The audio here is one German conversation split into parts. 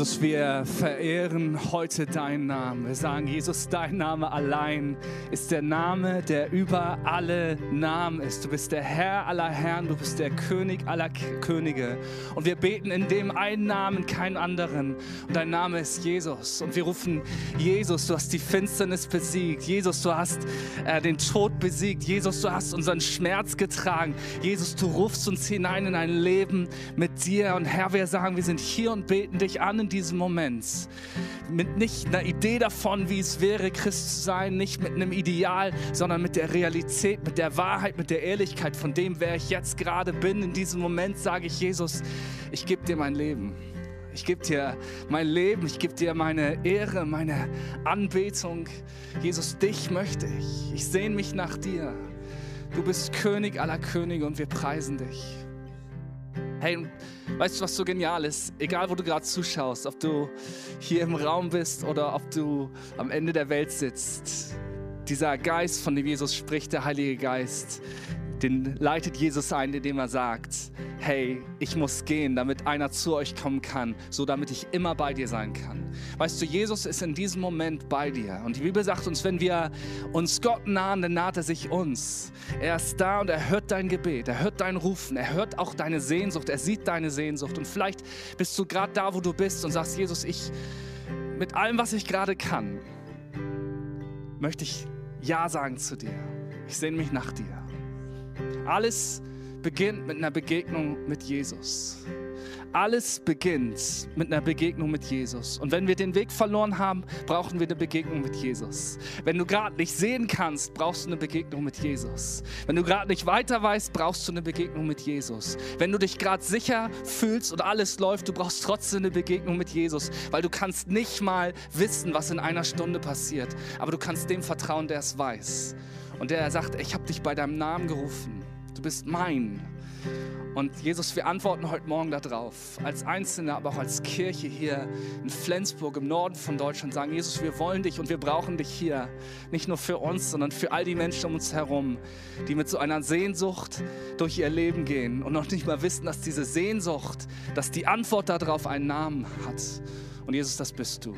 Jesus, wir verehren heute deinen Namen. Wir sagen, Jesus, dein Name allein ist der Name, der über alle Namen ist. Du bist der Herr aller Herren, du bist der König aller Könige. Und wir beten in dem einen Namen, keinen anderen. Und dein Name ist Jesus. Und wir rufen, Jesus, du hast die Finsternis besiegt. Jesus, du hast äh, den Tod besiegt. Jesus, du hast unseren Schmerz getragen. Jesus, du rufst uns hinein in ein Leben mit dir. Und Herr, wir sagen, wir sind hier und beten dich an diesem Moment. Mit nicht einer Idee davon, wie es wäre, Christ zu sein, nicht mit einem Ideal, sondern mit der Realität, mit der Wahrheit, mit der Ehrlichkeit von dem, wer ich jetzt gerade bin. In diesem Moment sage ich, Jesus, ich gebe dir mein Leben. Ich gebe dir mein Leben, ich gebe dir meine Ehre, meine Anbetung. Jesus, dich möchte ich. Ich sehne mich nach dir. Du bist König aller Könige und wir preisen dich. Hey, weißt du, was so genial ist? Egal, wo du gerade zuschaust, ob du hier im Raum bist oder ob du am Ende der Welt sitzt, dieser Geist, von dem Jesus spricht, der Heilige Geist, den leitet Jesus ein, indem er sagt, hey, ich muss gehen, damit einer zu euch kommen kann, so damit ich immer bei dir sein kann. Weißt du, Jesus ist in diesem Moment bei dir. Und die Bibel sagt uns, wenn wir uns Gott nahen, dann naht er sich uns. Er ist da und er hört dein Gebet, er hört dein Rufen, er hört auch deine Sehnsucht, er sieht deine Sehnsucht. Und vielleicht bist du gerade da, wo du bist und sagst, Jesus, ich, mit allem, was ich gerade kann, möchte ich Ja sagen zu dir. Ich sehne mich nach dir. Alles beginnt mit einer Begegnung mit Jesus. Alles beginnt mit einer Begegnung mit Jesus. Und wenn wir den Weg verloren haben, brauchen wir eine Begegnung mit Jesus. Wenn du gerade nicht sehen kannst, brauchst du eine Begegnung mit Jesus. Wenn du gerade nicht weiter weißt, brauchst du eine Begegnung mit Jesus. Wenn du dich gerade sicher fühlst und alles läuft, du brauchst trotzdem eine Begegnung mit Jesus, weil du kannst nicht mal wissen, was in einer Stunde passiert, aber du kannst dem vertrauen, der es weiß. Und der sagt, ich habe dich bei deinem Namen gerufen. Du bist mein. Und Jesus, wir antworten heute Morgen darauf, als Einzelne, aber auch als Kirche hier in Flensburg im Norden von Deutschland, sagen, Jesus, wir wollen dich und wir brauchen dich hier. Nicht nur für uns, sondern für all die Menschen um uns herum, die mit so einer Sehnsucht durch ihr Leben gehen und noch nicht mal wissen, dass diese Sehnsucht, dass die Antwort darauf einen Namen hat. Und Jesus, das bist du.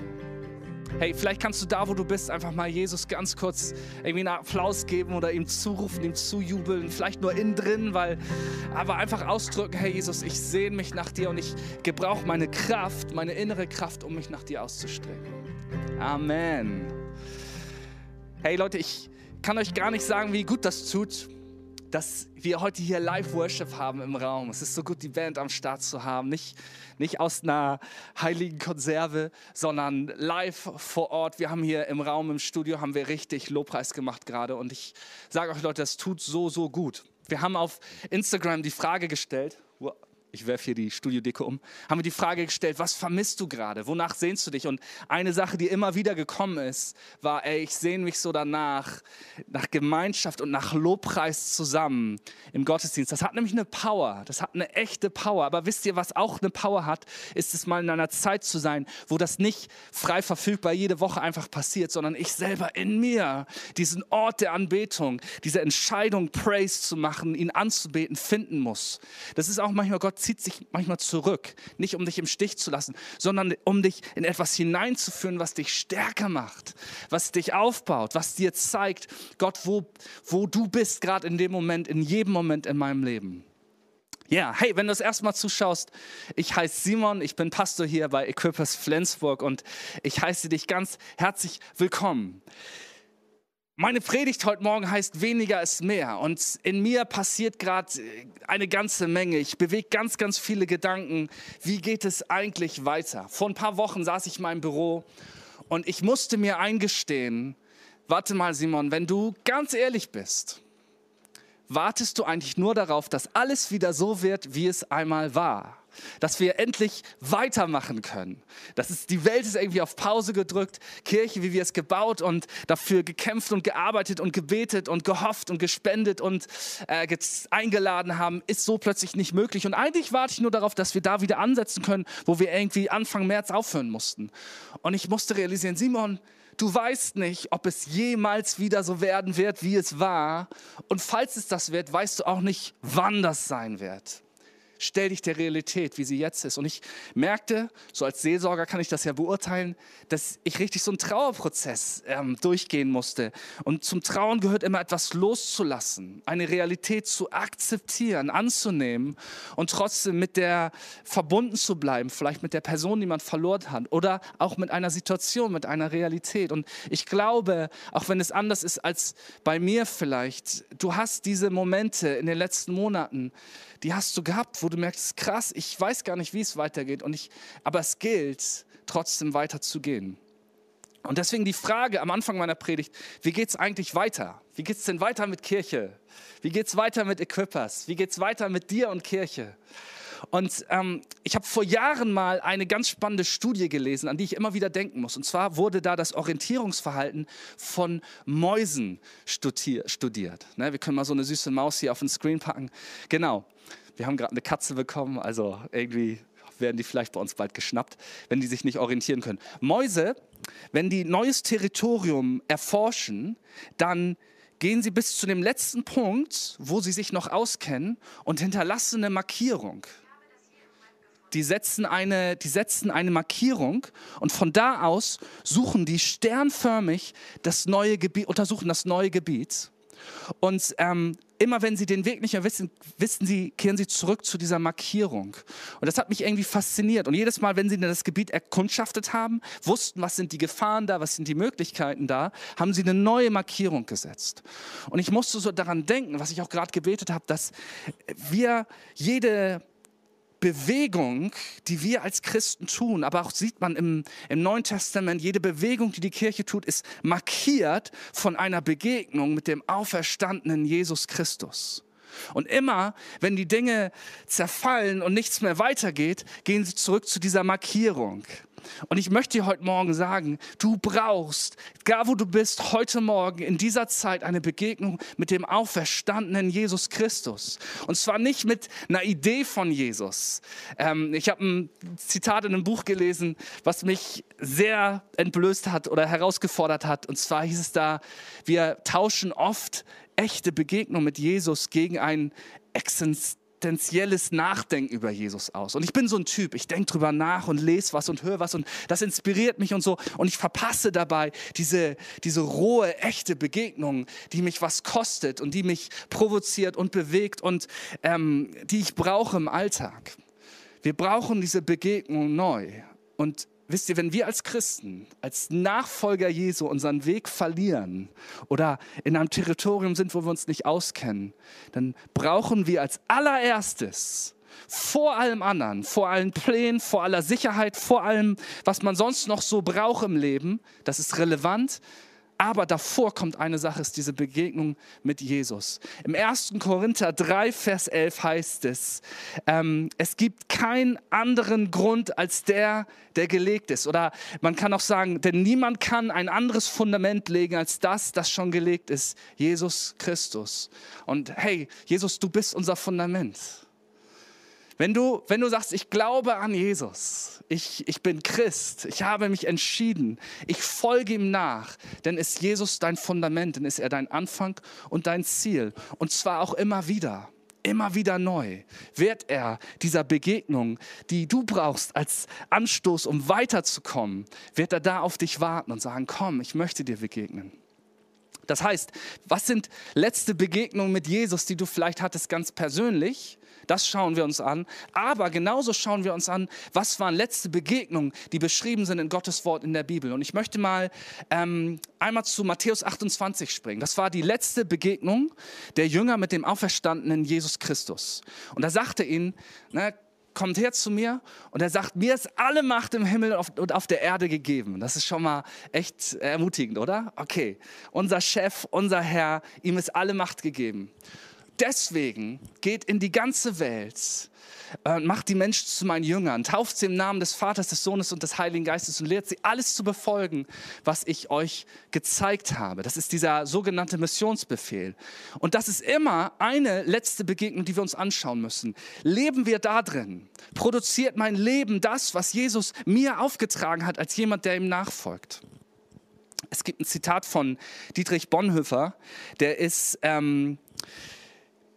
Hey, vielleicht kannst du da, wo du bist, einfach mal Jesus ganz kurz irgendwie einen Applaus geben oder ihm zurufen, ihm zujubeln. Vielleicht nur innen drin, weil, aber einfach ausdrücken, hey Jesus, ich sehne mich nach dir und ich gebrauche meine Kraft, meine innere Kraft, um mich nach dir auszustrecken. Amen. Hey Leute, ich kann euch gar nicht sagen, wie gut das tut, dass wir heute hier Live-Worship haben im Raum. Es ist so gut, die Band am Start zu haben. Nicht, nicht aus einer heiligen Konserve, sondern live vor Ort. Wir haben hier im Raum, im Studio, haben wir richtig Lobpreis gemacht gerade. Und ich sage euch Leute, das tut so, so gut. Wir haben auf Instagram die Frage gestellt, ich werfe hier die Studiodecke um, haben wir die Frage gestellt, was vermisst du gerade? Wonach sehnst du dich? Und eine Sache, die immer wieder gekommen ist, war, ey, ich sehne mich so danach, nach Gemeinschaft und nach Lobpreis zusammen im Gottesdienst. Das hat nämlich eine Power, das hat eine echte Power. Aber wisst ihr, was auch eine Power hat, ist es mal in einer Zeit zu sein, wo das nicht frei verfügbar jede Woche einfach passiert, sondern ich selber in mir diesen Ort der Anbetung, diese Entscheidung, Praise zu machen, ihn anzubeten, finden muss. Das ist auch manchmal Gott zieht sich manchmal zurück, nicht um dich im Stich zu lassen, sondern um dich in etwas hineinzuführen, was dich stärker macht, was dich aufbaut, was dir zeigt, Gott, wo, wo du bist, gerade in dem Moment, in jedem Moment in meinem Leben. Ja, hey, wenn du das erstmal zuschaust, ich heiße Simon, ich bin Pastor hier bei Equippers Flensburg und ich heiße dich ganz herzlich willkommen. Meine Predigt heute Morgen heißt weniger ist mehr und in mir passiert gerade eine ganze Menge. Ich bewege ganz, ganz viele Gedanken. Wie geht es eigentlich weiter? Vor ein paar Wochen saß ich in meinem Büro und ich musste mir eingestehen, warte mal Simon, wenn du ganz ehrlich bist, wartest du eigentlich nur darauf, dass alles wieder so wird, wie es einmal war? dass wir endlich weitermachen können. Das ist, die Welt ist irgendwie auf Pause gedrückt, Kirche, wie wir es gebaut und dafür gekämpft und gearbeitet und gebetet und gehofft und gespendet und äh, eingeladen haben, ist so plötzlich nicht möglich. Und eigentlich warte ich nur darauf, dass wir da wieder ansetzen können, wo wir irgendwie Anfang März aufhören mussten. Und ich musste realisieren, Simon, Du weißt nicht, ob es jemals wieder so werden wird, wie es war. Und falls es das wird, weißt du auch nicht, wann das sein wird. Stell dich der Realität, wie sie jetzt ist. Und ich merkte, so als Seelsorger kann ich das ja beurteilen, dass ich richtig so einen Trauerprozess ähm, durchgehen musste. Und zum Trauen gehört immer etwas loszulassen, eine Realität zu akzeptieren, anzunehmen und trotzdem mit der verbunden zu bleiben, vielleicht mit der Person, die man verloren hat oder auch mit einer Situation, mit einer Realität. Und ich glaube, auch wenn es anders ist als bei mir vielleicht, du hast diese Momente in den letzten Monaten, die hast du gehabt, wo du merkst, krass, ich weiß gar nicht, wie es weitergeht. Und ich, aber es gilt, trotzdem weiterzugehen. Und deswegen die Frage am Anfang meiner Predigt, wie geht es eigentlich weiter? Wie geht es denn weiter mit Kirche? Wie geht es weiter mit Equippers? Wie geht es weiter mit dir und Kirche? Und ähm, ich habe vor Jahren mal eine ganz spannende Studie gelesen, an die ich immer wieder denken muss. Und zwar wurde da das Orientierungsverhalten von Mäusen studiert. Ne, wir können mal so eine süße Maus hier auf den Screen packen. Genau. Wir haben gerade eine Katze bekommen, also irgendwie werden die vielleicht bei uns bald geschnappt, wenn die sich nicht orientieren können. Mäuse, wenn die neues Territorium erforschen, dann gehen sie bis zu dem letzten Punkt, wo sie sich noch auskennen und hinterlassen eine Markierung. Die setzen, eine, die setzen eine Markierung und von da aus suchen die sternförmig das neue Gebiet, untersuchen das neue Gebiet. Und ähm, immer wenn sie den Weg nicht mehr wissen, wissen sie, kehren sie zurück zu dieser Markierung. Und das hat mich irgendwie fasziniert. Und jedes Mal, wenn sie das Gebiet erkundschaftet haben, wussten, was sind die Gefahren da, was sind die Möglichkeiten da, haben sie eine neue Markierung gesetzt. Und ich musste so daran denken, was ich auch gerade gebetet habe, dass wir jede Bewegung, die wir als Christen tun, aber auch sieht man im, im Neuen Testament, jede Bewegung, die die Kirche tut, ist markiert von einer Begegnung mit dem auferstandenen Jesus Christus. Und immer, wenn die Dinge zerfallen und nichts mehr weitergeht, gehen sie zurück zu dieser Markierung. Und ich möchte dir heute Morgen sagen, du brauchst, egal wo du bist, heute Morgen in dieser Zeit eine Begegnung mit dem auferstandenen Jesus Christus. Und zwar nicht mit einer Idee von Jesus. Ähm, ich habe ein Zitat in einem Buch gelesen, was mich sehr entblößt hat oder herausgefordert hat. Und zwar hieß es da, wir tauschen oft echte Begegnung mit Jesus gegen ein Existenz existenzielles Nachdenken über Jesus aus. Und ich bin so ein Typ, ich denke drüber nach und lese was und höre was und das inspiriert mich und so. Und ich verpasse dabei diese, diese rohe, echte Begegnung, die mich was kostet und die mich provoziert und bewegt und ähm, die ich brauche im Alltag. Wir brauchen diese Begegnung neu. Und wisst ihr, wenn wir als Christen, als Nachfolger Jesu unseren Weg verlieren oder in einem Territorium sind, wo wir uns nicht auskennen, dann brauchen wir als allererstes vor allem anderen, vor allen Plänen, vor aller Sicherheit, vor allem, was man sonst noch so braucht im Leben, das ist relevant, aber davor kommt eine Sache, ist diese Begegnung mit Jesus. Im 1. Korinther 3, Vers 11 heißt es, ähm, es gibt keinen anderen Grund als der, der gelegt ist. Oder man kann auch sagen, denn niemand kann ein anderes Fundament legen als das, das schon gelegt ist, Jesus Christus. Und hey, Jesus, du bist unser Fundament. Wenn du, wenn du sagst, ich glaube an Jesus, ich, ich bin Christ, ich habe mich entschieden, ich folge ihm nach, dann ist Jesus dein Fundament, dann ist er dein Anfang und dein Ziel. Und zwar auch immer wieder, immer wieder neu wird er dieser Begegnung, die du brauchst als Anstoß, um weiterzukommen, wird er da auf dich warten und sagen, komm, ich möchte dir begegnen. Das heißt, was sind letzte Begegnungen mit Jesus, die du vielleicht hattest ganz persönlich? Das schauen wir uns an. Aber genauso schauen wir uns an, was waren letzte Begegnungen, die beschrieben sind in Gottes Wort in der Bibel. Und ich möchte mal ähm, einmal zu Matthäus 28 springen. Das war die letzte Begegnung der Jünger mit dem auferstandenen Jesus Christus. Und da sagte ihnen, ne, kommt her zu mir und er sagt, mir ist alle Macht im Himmel und auf der Erde gegeben. Das ist schon mal echt ermutigend, oder? Okay, unser Chef, unser Herr, ihm ist alle Macht gegeben deswegen geht in die ganze Welt äh, macht die Menschen zu meinen Jüngern, tauft sie im Namen des Vaters, des Sohnes und des Heiligen Geistes und lehrt sie alles zu befolgen, was ich euch gezeigt habe. Das ist dieser sogenannte Missionsbefehl. Und das ist immer eine letzte Begegnung, die wir uns anschauen müssen. Leben wir da drin? Produziert mein Leben das, was Jesus mir aufgetragen hat, als jemand, der ihm nachfolgt? Es gibt ein Zitat von Dietrich Bonhoeffer, der ist... Ähm,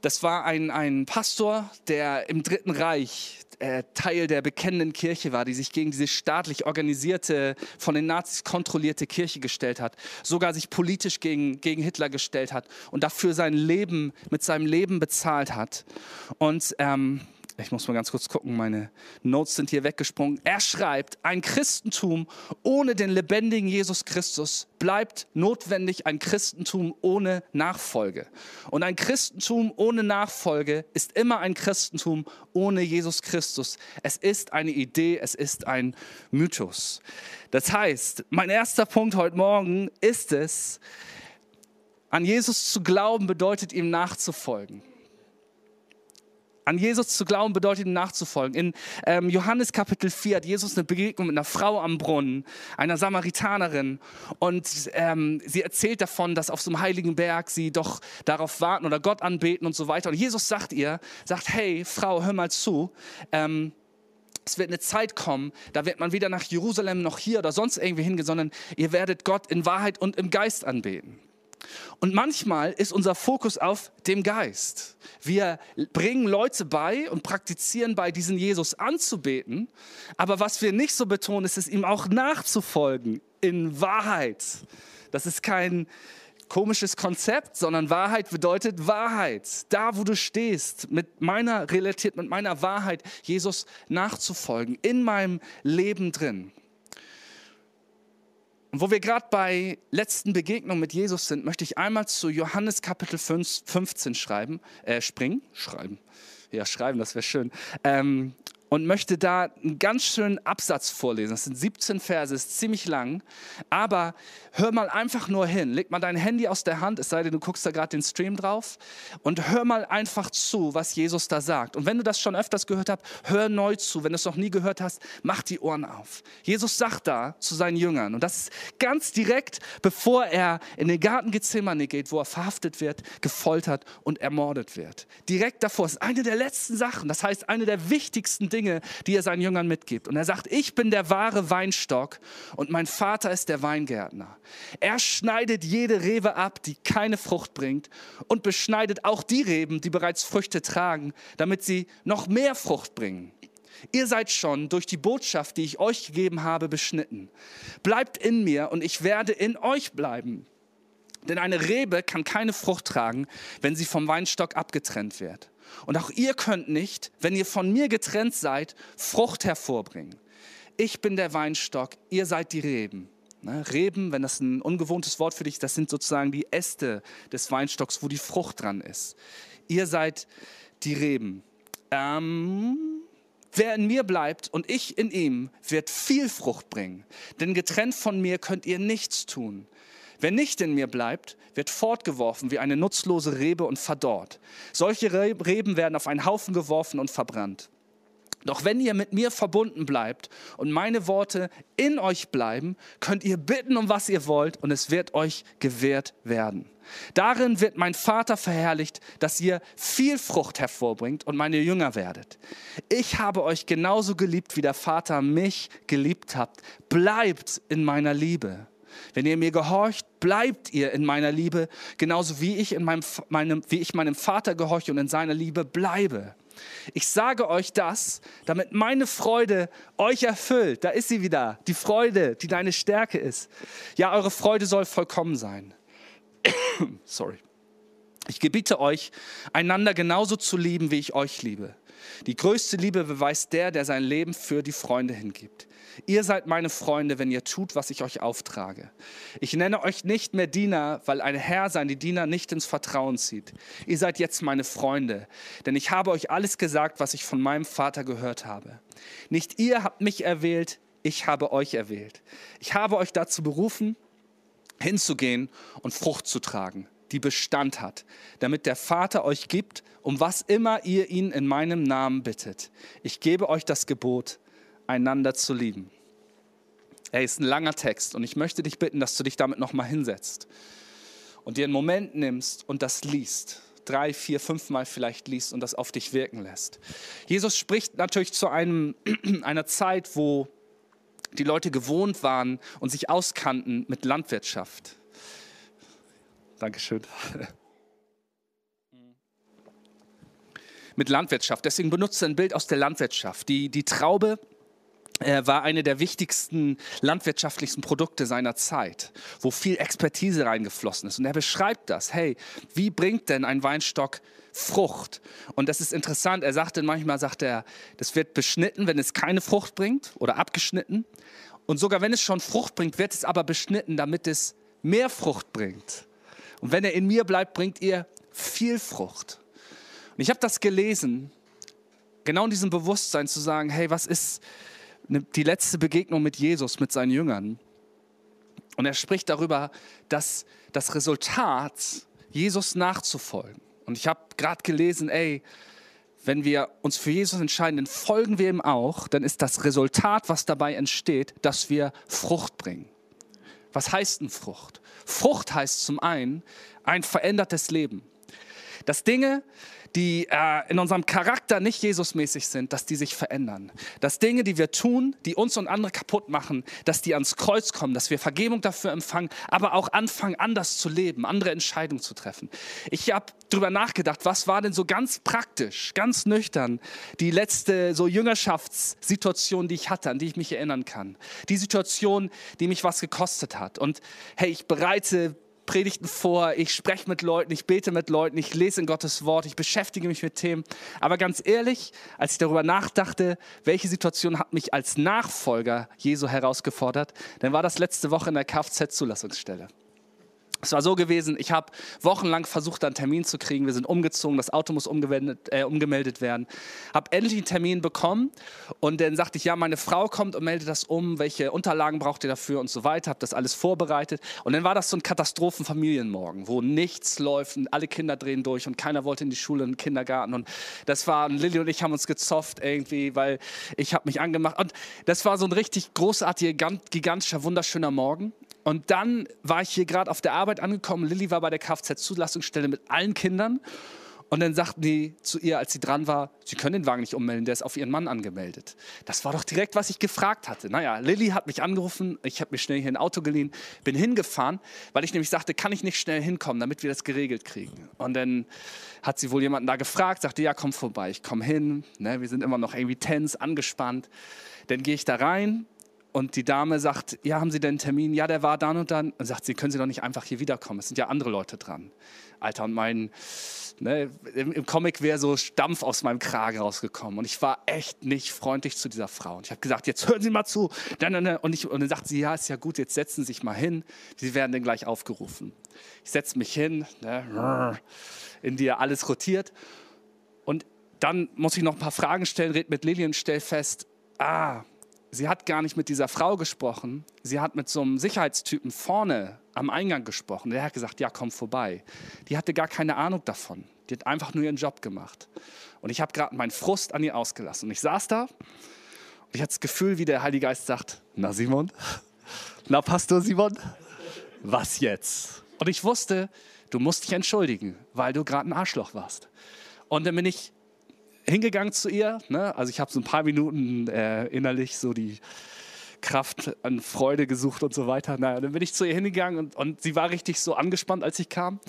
Das war ein, ein Pastor, der im Dritten Reich äh, Teil der bekennenden Kirche war, die sich gegen diese staatlich organisierte, von den Nazis kontrollierte Kirche gestellt hat, sogar sich politisch gegen, gegen Hitler gestellt hat und dafür sein Leben mit seinem Leben bezahlt hat. Und ähm, ich muss mal ganz kurz gucken, meine Notes sind hier weggesprungen. Er schreibt, ein Christentum ohne den lebendigen Jesus Christus bleibt notwendig ein Christentum ohne Nachfolge. Und ein Christentum ohne Nachfolge ist immer ein Christentum ohne Jesus Christus. Es ist eine Idee, es ist ein Mythos. Das heißt, mein erster Punkt heute Morgen ist es, an Jesus zu glauben bedeutet ihm nachzufolgen. An Jesus zu glauben bedeutet ihm nachzufolgen. In ähm, Johannes Kapitel 4 hat Jesus eine Begegnung mit einer Frau am Brunnen, einer Samaritanerin. Und ähm, sie erzählt davon, dass auf so einem heiligen Berg sie doch darauf warten oder Gott anbeten und so weiter. Und Jesus sagt ihr, sagt, hey Frau, hör mal zu. Ähm, es wird eine Zeit kommen, da wird man weder nach Jerusalem noch hier oder sonst irgendwie hingehen, sondern ihr werdet Gott in Wahrheit und im Geist anbeten. Und manchmal ist unser Fokus auf dem Geist. Wir bringen Leute bei und praktizieren bei, diesen Jesus anzubeten. Aber was wir nicht so betonen, ist es ihm auch nachzufolgen in Wahrheit. Das ist kein komisches Konzept, sondern Wahrheit bedeutet Wahrheit. Da, wo du stehst, mit meiner Realität, mit meiner Wahrheit, Jesus nachzufolgen, in meinem Leben drin. Und wo wir gerade bei letzten Begegnungen mit Jesus sind, möchte ich einmal zu Johannes Kapitel 15 schreiben, äh, springen, schreiben. Ja, schreiben, das wäre schön. Ähm, und möchte da einen ganz schönen Absatz vorlesen. Das sind 17 Verse, ist ziemlich lang, aber hör mal einfach nur hin. Leg mal dein Handy aus der Hand, es sei denn, du guckst da gerade den Stream drauf und hör mal einfach zu, was Jesus da sagt. Und wenn du das schon öfters gehört hast, hör neu zu. Wenn du es noch nie gehört hast, mach die Ohren auf. Jesus sagt da zu seinen Jüngern und das ist ganz direkt, bevor er in den Garten Gethsemane geht, wo er verhaftet wird, gefoltert und ermordet wird. Direkt davor ist eine der letzten Sachen, das heißt eine der wichtigsten Dinge, die er seinen Jüngern mitgibt. Und er sagt, ich bin der wahre Weinstock und mein Vater ist der Weingärtner. Er schneidet jede Rebe ab, die keine Frucht bringt und beschneidet auch die Reben, die bereits Früchte tragen, damit sie noch mehr Frucht bringen. Ihr seid schon durch die Botschaft, die ich euch gegeben habe, beschnitten. Bleibt in mir und ich werde in euch bleiben. Denn eine Rebe kann keine Frucht tragen, wenn sie vom Weinstock abgetrennt wird. Und auch ihr könnt nicht, wenn ihr von mir getrennt seid, Frucht hervorbringen. Ich bin der Weinstock, ihr seid die Reben. Ne, Reben, wenn das ein ungewohntes Wort für dich ist, das sind sozusagen die Äste des Weinstocks, wo die Frucht dran ist. Ihr seid die Reben. Ähm, wer in mir bleibt und ich in ihm, wird viel Frucht bringen. Denn getrennt von mir könnt ihr nichts tun. Wer nicht in mir bleibt, wird fortgeworfen wie eine nutzlose Rebe und verdorrt. Solche Reben werden auf einen Haufen geworfen und verbrannt. Doch wenn ihr mit mir verbunden bleibt und meine Worte in euch bleiben, könnt ihr bitten, um was ihr wollt, und es wird euch gewährt werden. Darin wird mein Vater verherrlicht, dass ihr viel Frucht hervorbringt und meine Jünger werdet. Ich habe euch genauso geliebt, wie der Vater mich geliebt habt. Bleibt in meiner Liebe. Wenn ihr mir gehorcht, bleibt ihr in meiner Liebe, genauso wie ich, in meinem, meinem, wie ich meinem Vater gehorche und in seiner Liebe bleibe. Ich sage euch das, damit meine Freude euch erfüllt. Da ist sie wieder, die Freude, die deine Stärke ist. Ja, eure Freude soll vollkommen sein. Sorry. Ich gebiete euch, einander genauso zu lieben, wie ich euch liebe. Die größte Liebe beweist der, der sein Leben für die Freunde hingibt. Ihr seid meine Freunde, wenn ihr tut, was ich euch auftrage. Ich nenne euch nicht mehr Diener, weil ein Herr seine Diener nicht ins Vertrauen zieht. Ihr seid jetzt meine Freunde, denn ich habe euch alles gesagt, was ich von meinem Vater gehört habe. Nicht ihr habt mich erwählt, ich habe euch erwählt. Ich habe euch dazu berufen, hinzugehen und Frucht zu tragen, die Bestand hat, damit der Vater euch gibt, um was immer ihr ihn in meinem Namen bittet. Ich gebe euch das Gebot, einander zu lieben. Er ist ein langer Text und ich möchte dich bitten, dass du dich damit nochmal hinsetzt und dir einen Moment nimmst und das liest. Drei, vier, fünf Mal vielleicht liest und das auf dich wirken lässt. Jesus spricht natürlich zu einem, einer Zeit, wo die Leute gewohnt waren und sich auskannten mit Landwirtschaft. Dankeschön. mit Landwirtschaft. Deswegen benutzt er ein Bild aus der Landwirtschaft. Die, die Traube er war eine der wichtigsten landwirtschaftlichen Produkte seiner Zeit, wo viel Expertise reingeflossen ist. Und er beschreibt das. Hey, wie bringt denn ein Weinstock Frucht? Und das ist interessant. Er sagte manchmal, sagt er, das wird beschnitten, wenn es keine Frucht bringt oder abgeschnitten. Und sogar wenn es schon Frucht bringt, wird es aber beschnitten, damit es mehr Frucht bringt. Und wenn er in mir bleibt, bringt ihr viel Frucht. Und ich habe das gelesen, genau in diesem Bewusstsein zu sagen, hey, was ist die letzte Begegnung mit Jesus, mit seinen Jüngern. Und er spricht darüber, dass das Resultat, Jesus nachzufolgen. Und ich habe gerade gelesen, ey, wenn wir uns für Jesus entscheiden, dann folgen wir ihm auch, dann ist das Resultat, was dabei entsteht, dass wir Frucht bringen. Was heißt denn Frucht? Frucht heißt zum einen ein verändertes Leben. Dass Dinge, die äh, in unserem Charakter nicht Jesusmäßig sind, dass die sich verändern. Dass Dinge, die wir tun, die uns und andere kaputt machen, dass die ans Kreuz kommen, dass wir Vergebung dafür empfangen, aber auch anfangen, anders zu leben, andere Entscheidungen zu treffen. Ich habe darüber nachgedacht, was war denn so ganz praktisch, ganz nüchtern die letzte so Jüngerschaftssituation, die ich hatte, an die ich mich erinnern kann. Die Situation, die mich was gekostet hat. Und hey, ich bereite Predigten vor, ich spreche mit Leuten, ich bete mit Leuten, ich lese in Gottes Wort, ich beschäftige mich mit Themen. Aber ganz ehrlich, als ich darüber nachdachte, welche Situation hat mich als Nachfolger Jesu herausgefordert, dann war das letzte Woche in der Kfz-Zulassungsstelle. Es war so gewesen, ich habe wochenlang versucht, einen Termin zu kriegen. Wir sind umgezogen, das Auto muss äh, umgemeldet werden. Habe endlich einen Termin bekommen und dann sagte ich, ja, meine Frau kommt und meldet das um, welche Unterlagen braucht ihr dafür und so weiter. Habe das alles vorbereitet. Und dann war das so ein Katastrophenfamilienmorgen, wo nichts läuft und alle Kinder drehen durch und keiner wollte in die Schule, in den Kindergarten. Und das war, und Lilly und ich haben uns gezofft irgendwie, weil ich habe mich angemacht. Und das war so ein richtig großartiger, gigantischer, wunderschöner Morgen. Und dann war ich hier gerade auf der Arbeit angekommen. Lilly war bei der Kfz-Zulassungsstelle mit allen Kindern. Und dann sagten die zu ihr, als sie dran war, sie können den Wagen nicht ummelden, der ist auf ihren Mann angemeldet. Das war doch direkt, was ich gefragt hatte. Naja, Lilly hat mich angerufen, ich habe mir schnell hier ein Auto geliehen, bin hingefahren, weil ich nämlich sagte, kann ich nicht schnell hinkommen, damit wir das geregelt kriegen. Und dann hat sie wohl jemanden da gefragt, sagte, ja, komm vorbei, ich komme hin, ne, wir sind immer noch irgendwie tens, angespannt. Dann gehe ich da rein, und die Dame sagt, ja, haben Sie denn einen Termin? Ja, der war dann und dann. Und sagt sie, können Sie doch nicht einfach hier wiederkommen. Es sind ja andere Leute dran. Alter, und mein, ne, im, Comic wäre so Stampf aus meinem Kragen rausgekommen. Und ich war echt nicht freundlich zu dieser Frau. Und ich habe gesagt, jetzt hören Sie mal zu. Und, ich, und dann sagt sie, ja, ist ja gut, jetzt setzen Sie sich mal hin. Sie werden dann gleich aufgerufen. Ich setze mich hin, ne, in dir alles rotiert. Und dann muss ich noch ein paar Fragen stellen, red mit Lillian, stell fest, ah, sie hat gar nicht mit dieser Frau gesprochen, sie hat mit so einem Sicherheitstypen vorne am Eingang gesprochen. Der hat gesagt, ja, komm vorbei. Die hatte gar keine Ahnung davon. Die hat einfach nur ihren Job gemacht. Und ich habe gerade meinen Frust an ihr ausgelassen. Und ich saß da und ich hatte das Gefühl, wie der Heilige Geist sagt, na Simon, na Pastor Simon, was jetzt? Und ich wusste, du musst dich entschuldigen, weil du gerade ein Arschloch warst. Und dann bin ich hingegangen zu ihr. Ne? Also ich habe so ein paar Minuten äh, innerlich so die Kraft an Freude gesucht und so weiter. Naja, dann bin ich zu ihr hingegangen und, und sie war richtig so angespannt, als ich kam.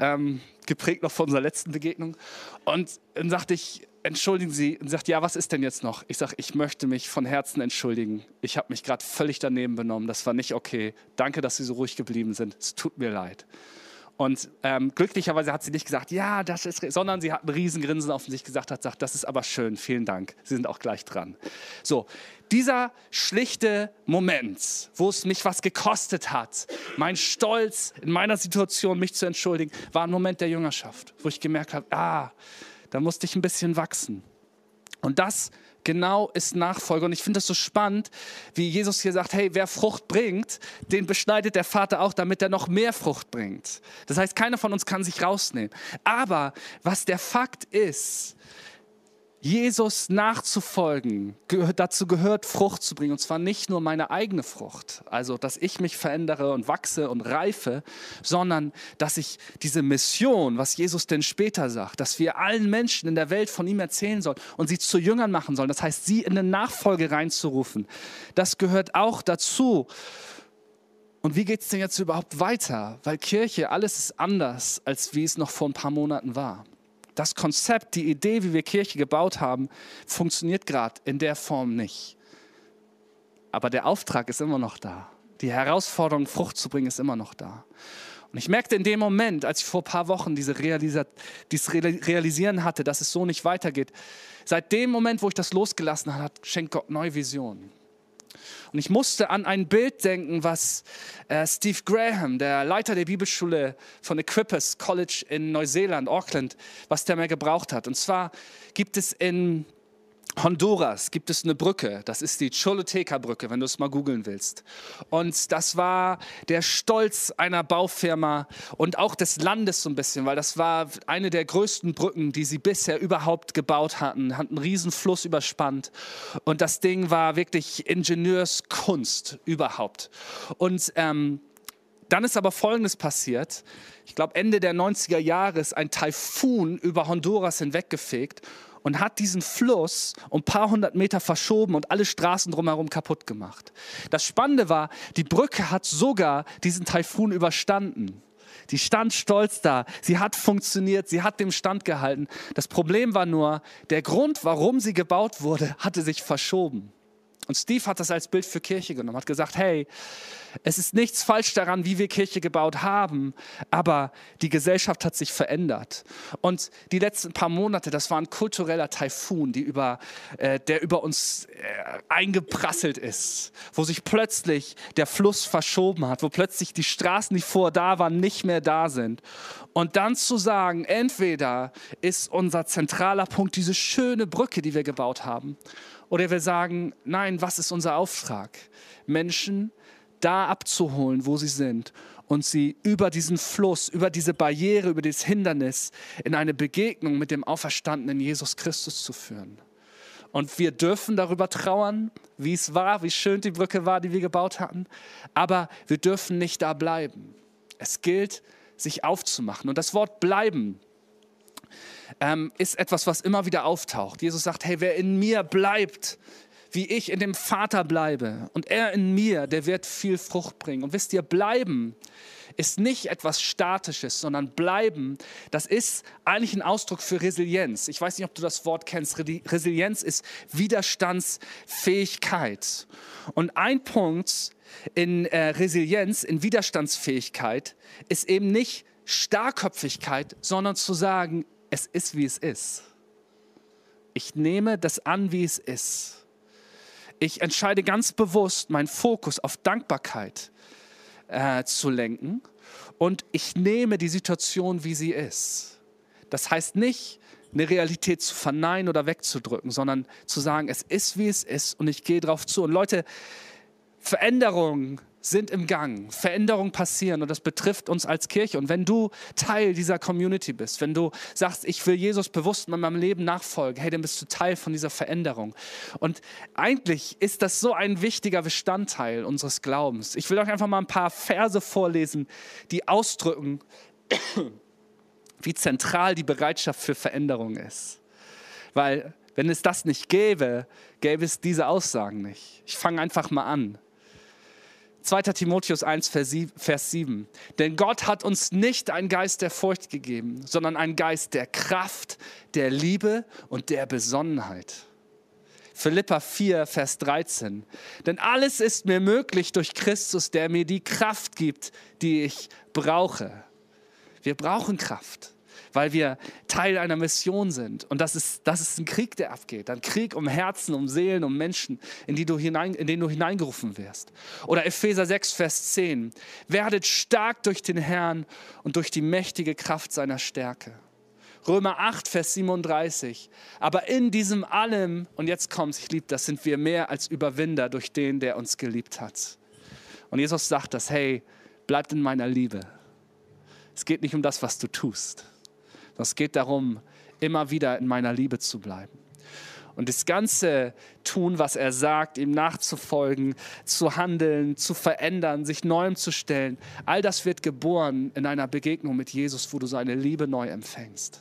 Ähm, geprägt noch von unserer letzten Begegnung. Und dann sagte ich, entschuldigen Sie, und sagt, ja, was ist denn jetzt noch? Ich sage, ich möchte mich von Herzen entschuldigen. Ich habe mich gerade völlig daneben benommen. Das war nicht okay. Danke, dass Sie so ruhig geblieben sind. Es tut mir leid. Und ähm, glücklicherweise hat sie nicht gesagt, ja, das ist, sondern sie hat ein Riesengrinsen auf sich gesagt, hat gesagt, das ist aber schön, vielen Dank. Sie sind auch gleich dran. So, dieser schlichte Moment, wo es mich was gekostet hat, mein Stolz in meiner Situation, mich zu entschuldigen, war ein Moment der Jüngerschaft, wo ich gemerkt habe, ah, da musste ich ein bisschen wachsen. Und das genau ist Nachfolge. Und ich finde das so spannend, wie Jesus hier sagt, hey, wer Frucht bringt, den beschneidet der Vater auch, damit er noch mehr Frucht bringt. Das heißt, keiner von uns kann sich rausnehmen. Aber was der Fakt ist, Jesus nachzufolgen, dazu gehört Frucht zu bringen. Und zwar nicht nur meine eigene Frucht, also dass ich mich verändere und wachse und reife, sondern dass ich diese Mission, was Jesus denn später sagt, dass wir allen Menschen in der Welt von ihm erzählen sollen und sie zu Jüngern machen sollen. Das heißt, sie in eine Nachfolge reinzurufen. Das gehört auch dazu. Und wie geht es denn jetzt überhaupt weiter? Weil Kirche, alles ist anders, als wie es noch vor ein paar Monaten war. Das Konzept, die Idee, wie wir Kirche gebaut haben, funktioniert gerade in der Form nicht. Aber der Auftrag ist immer noch da. Die Herausforderung, Frucht zu bringen, ist immer noch da. Und ich merkte in dem Moment, als ich vor ein paar Wochen diese dieses Realisieren hatte, dass es so nicht weitergeht, seit dem Moment, wo ich das losgelassen habe, schenkt Gott neue Visionen. Und ich musste an ein Bild denken, was äh, Steve Graham, der Leiter der Bibelschule von Equippers College in Neuseeland, Auckland, was der mehr gebraucht hat. Und zwar gibt es in Honduras gibt es eine Brücke, das ist die Choluteca-Brücke, wenn du es mal googeln willst. Und das war der Stolz einer Baufirma und auch des Landes so ein bisschen, weil das war eine der größten Brücken, die sie bisher überhaupt gebaut hatten, hat einen riesen Fluss überspannt und das Ding war wirklich Ingenieurskunst überhaupt. Und ähm, dann ist aber Folgendes passiert. Ich glaube, Ende der 90er Jahre ist ein Taifun über Honduras hinweggefegt und hat diesen Fluss um ein paar hundert Meter verschoben und alle Straßen drumherum kaputt gemacht. Das Spannende war, die Brücke hat sogar diesen Taifun überstanden. Die stand stolz da. Sie hat funktioniert. Sie hat dem Stand gehalten. Das Problem war nur, der Grund, warum sie gebaut wurde, hatte sich verschoben. Und Steve hat das als Bild für Kirche genommen, hat gesagt, hey, es ist nichts falsch daran, wie wir Kirche gebaut haben, aber die Gesellschaft hat sich verändert. Und die letzten paar Monate, das war ein kultureller Taifun, über, äh, der über uns äh, eingeprasselt ist, wo sich plötzlich der Fluss verschoben hat, wo plötzlich die Straßen, die vor da waren, nicht mehr da sind. Und dann zu sagen, entweder ist unser zentraler Punkt diese schöne Brücke, die wir gebaut haben, oder wir sagen, nein, was ist unser Auftrag? Menschen da abzuholen, wo sie sind und sie über diesen Fluss, über diese Barriere, über dieses Hindernis in eine Begegnung mit dem auferstandenen Jesus Christus zu führen. Und wir dürfen darüber trauern, wie es war, wie schön die Brücke war, die wir gebaut hatten. Aber wir dürfen nicht da bleiben. Es gilt, sich aufzumachen. Und das Wort bleiben ähm, ist etwas, was immer wieder auftaucht. Jesus sagt, hey, wer in mir bleibt, wie ich in dem Vater bleibe und er in mir, der wird viel Frucht bringen. Und wisst ihr, bleiben ist nicht etwas Statisches, sondern bleiben, das ist eigentlich ein Ausdruck für Resilienz. Ich weiß nicht, ob du das Wort kennst. Resilienz ist Widerstandsfähigkeit. Und ein Punkt in äh, Resilienz, in Widerstandsfähigkeit, ist eben nicht Starrköpfigkeit, sondern zu sagen, es ist, wie es ist. Ich nehme das an, wie es ist. Ich entscheide ganz bewusst, meinen Fokus auf Dankbarkeit äh, zu lenken und ich nehme die Situation, wie sie ist. Das heißt nicht, eine Realität zu verneinen oder wegzudrücken, sondern zu sagen, es ist, wie es ist und ich gehe drauf zu. Und Leute, Veränderungen sind im Gang, Veränderungen passieren und das betrifft uns als Kirche. Und wenn du Teil dieser Community bist, wenn du sagst, ich will Jesus bewusst in meinem Leben nachfolgen, hey, dann bist du Teil von dieser Veränderung. Und eigentlich ist das so ein wichtiger Bestandteil unseres Glaubens. Ich will euch einfach mal ein paar Verse vorlesen, die ausdrücken, wie zentral die Bereitschaft für Veränderung ist. Weil wenn es das nicht gäbe, gäbe es diese Aussagen nicht. Ich fange einfach mal an. 2. Timotheus 1, Vers 7. Denn Gott hat uns nicht einen Geist der Furcht gegeben, sondern einen Geist der Kraft, der Liebe und der Besonnenheit. Philippa 4, Vers 13. Denn alles ist mir möglich durch Christus, der mir die Kraft gibt, die ich brauche. Wir brauchen Kraft weil wir Teil einer Mission sind. Und das ist, das ist ein Krieg, der abgeht. Ein Krieg um Herzen, um Seelen, um Menschen, in, die du hinein, in den du hineingerufen wirst. Oder Epheser 6, Vers 10. Werdet stark durch den Herrn und durch die mächtige Kraft seiner Stärke. Römer 8, Vers 37. Aber in diesem allem, und jetzt kommt's, ich liebe das, sind wir mehr als Überwinder durch den, der uns geliebt hat. Und Jesus sagt das, hey, bleibt in meiner Liebe. Es geht nicht um das, was du tust. Es geht darum, immer wieder in meiner Liebe zu bleiben. Und das ganze Tun, was er sagt, ihm nachzufolgen, zu handeln, zu verändern, sich neuem zu stellen, all das wird geboren in einer Begegnung mit Jesus, wo du seine Liebe neu empfängst.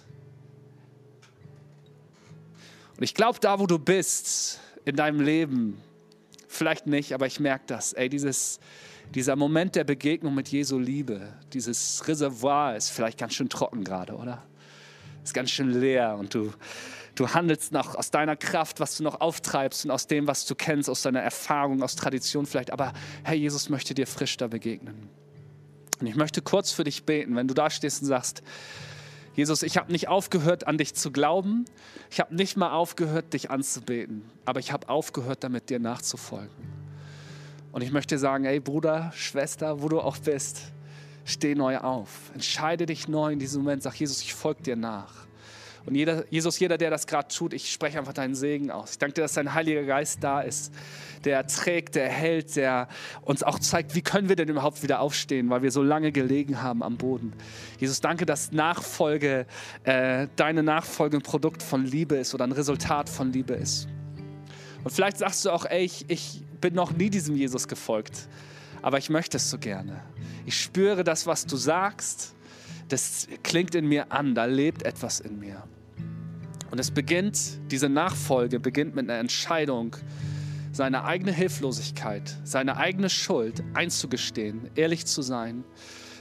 Und ich glaube, da, wo du bist in deinem Leben, vielleicht nicht, aber ich merke das, ey, dieses, dieser Moment der Begegnung mit Jesu Liebe, dieses Reservoir ist vielleicht ganz schön trocken gerade, oder? Ist ganz schön leer und du, du handelst noch aus deiner Kraft, was du noch auftreibst und aus dem, was du kennst, aus deiner Erfahrung, aus Tradition vielleicht. Aber Herr Jesus möchte dir frisch da begegnen. Und ich möchte kurz für dich beten, wenn du da stehst und sagst, Jesus, ich habe nicht aufgehört, an dich zu glauben. Ich habe nicht mal aufgehört, dich anzubeten. Aber ich habe aufgehört, damit dir nachzufolgen. Und ich möchte sagen, hey Bruder, Schwester, wo du auch bist, steh neu auf. Entscheide dich neu in diesem Moment. Sag, Jesus, ich folge dir nach. Und jeder, Jesus, jeder, der das gerade tut, ich spreche einfach deinen Segen aus. Ich danke dir, dass dein Heiliger Geist da ist, der trägt, der hält, der uns auch zeigt, wie können wir denn überhaupt wieder aufstehen, weil wir so lange gelegen haben am Boden. Jesus, danke, dass Nachfolge, äh, deine Nachfolge ein Produkt von Liebe ist oder ein Resultat von Liebe ist. Und vielleicht sagst du auch, ey, ich, ich bin noch nie diesem Jesus gefolgt, aber ich möchte es so gerne. Ich spüre das, was du sagst. Das klingt in mir an, da lebt etwas in mir. Und es beginnt, diese Nachfolge beginnt mit einer Entscheidung, seine eigene Hilflosigkeit, seine eigene Schuld einzugestehen, ehrlich zu sein,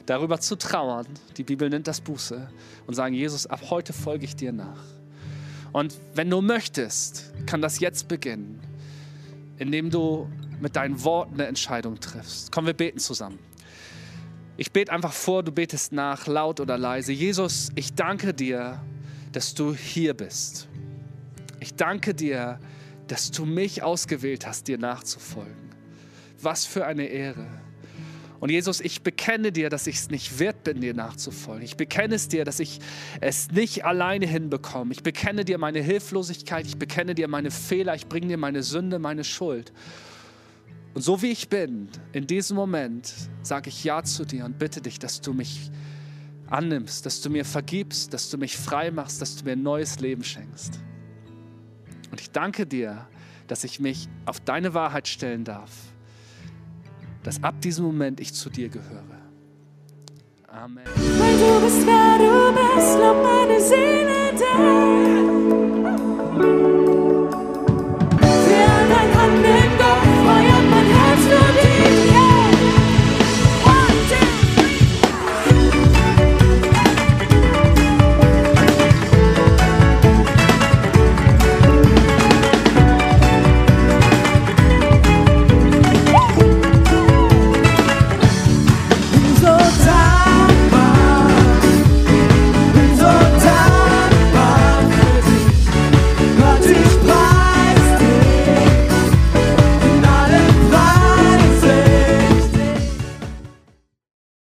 darüber zu trauern. Die Bibel nennt das Buße und sagen, Jesus, ab heute folge ich dir nach. Und wenn du möchtest, kann das jetzt beginnen, indem du mit deinen Worten eine Entscheidung triffst. Komm, wir beten zusammen. Ich bete einfach vor, du betest nach, laut oder leise. Jesus, ich danke dir dass du hier bist. Ich danke dir, dass du mich ausgewählt hast, dir nachzufolgen. Was für eine Ehre. Und Jesus, ich bekenne dir, dass ich es nicht wert bin, dir nachzufolgen. Ich bekenne es dir, dass ich es nicht alleine hinbekomme. Ich bekenne dir meine Hilflosigkeit, ich bekenne dir meine Fehler, ich bringe dir meine Sünde, meine Schuld. Und so wie ich bin, in diesem Moment sage ich Ja zu dir und bitte dich, dass du mich annimmst, dass du mir vergibst, dass du mich frei machst, dass du mir ein neues Leben schenkst. Und ich danke dir, dass ich mich auf deine Wahrheit stellen darf, dass ab diesem Moment ich zu dir gehöre. Amen. Weil du bist, wer du bist, lob meine Seele dir.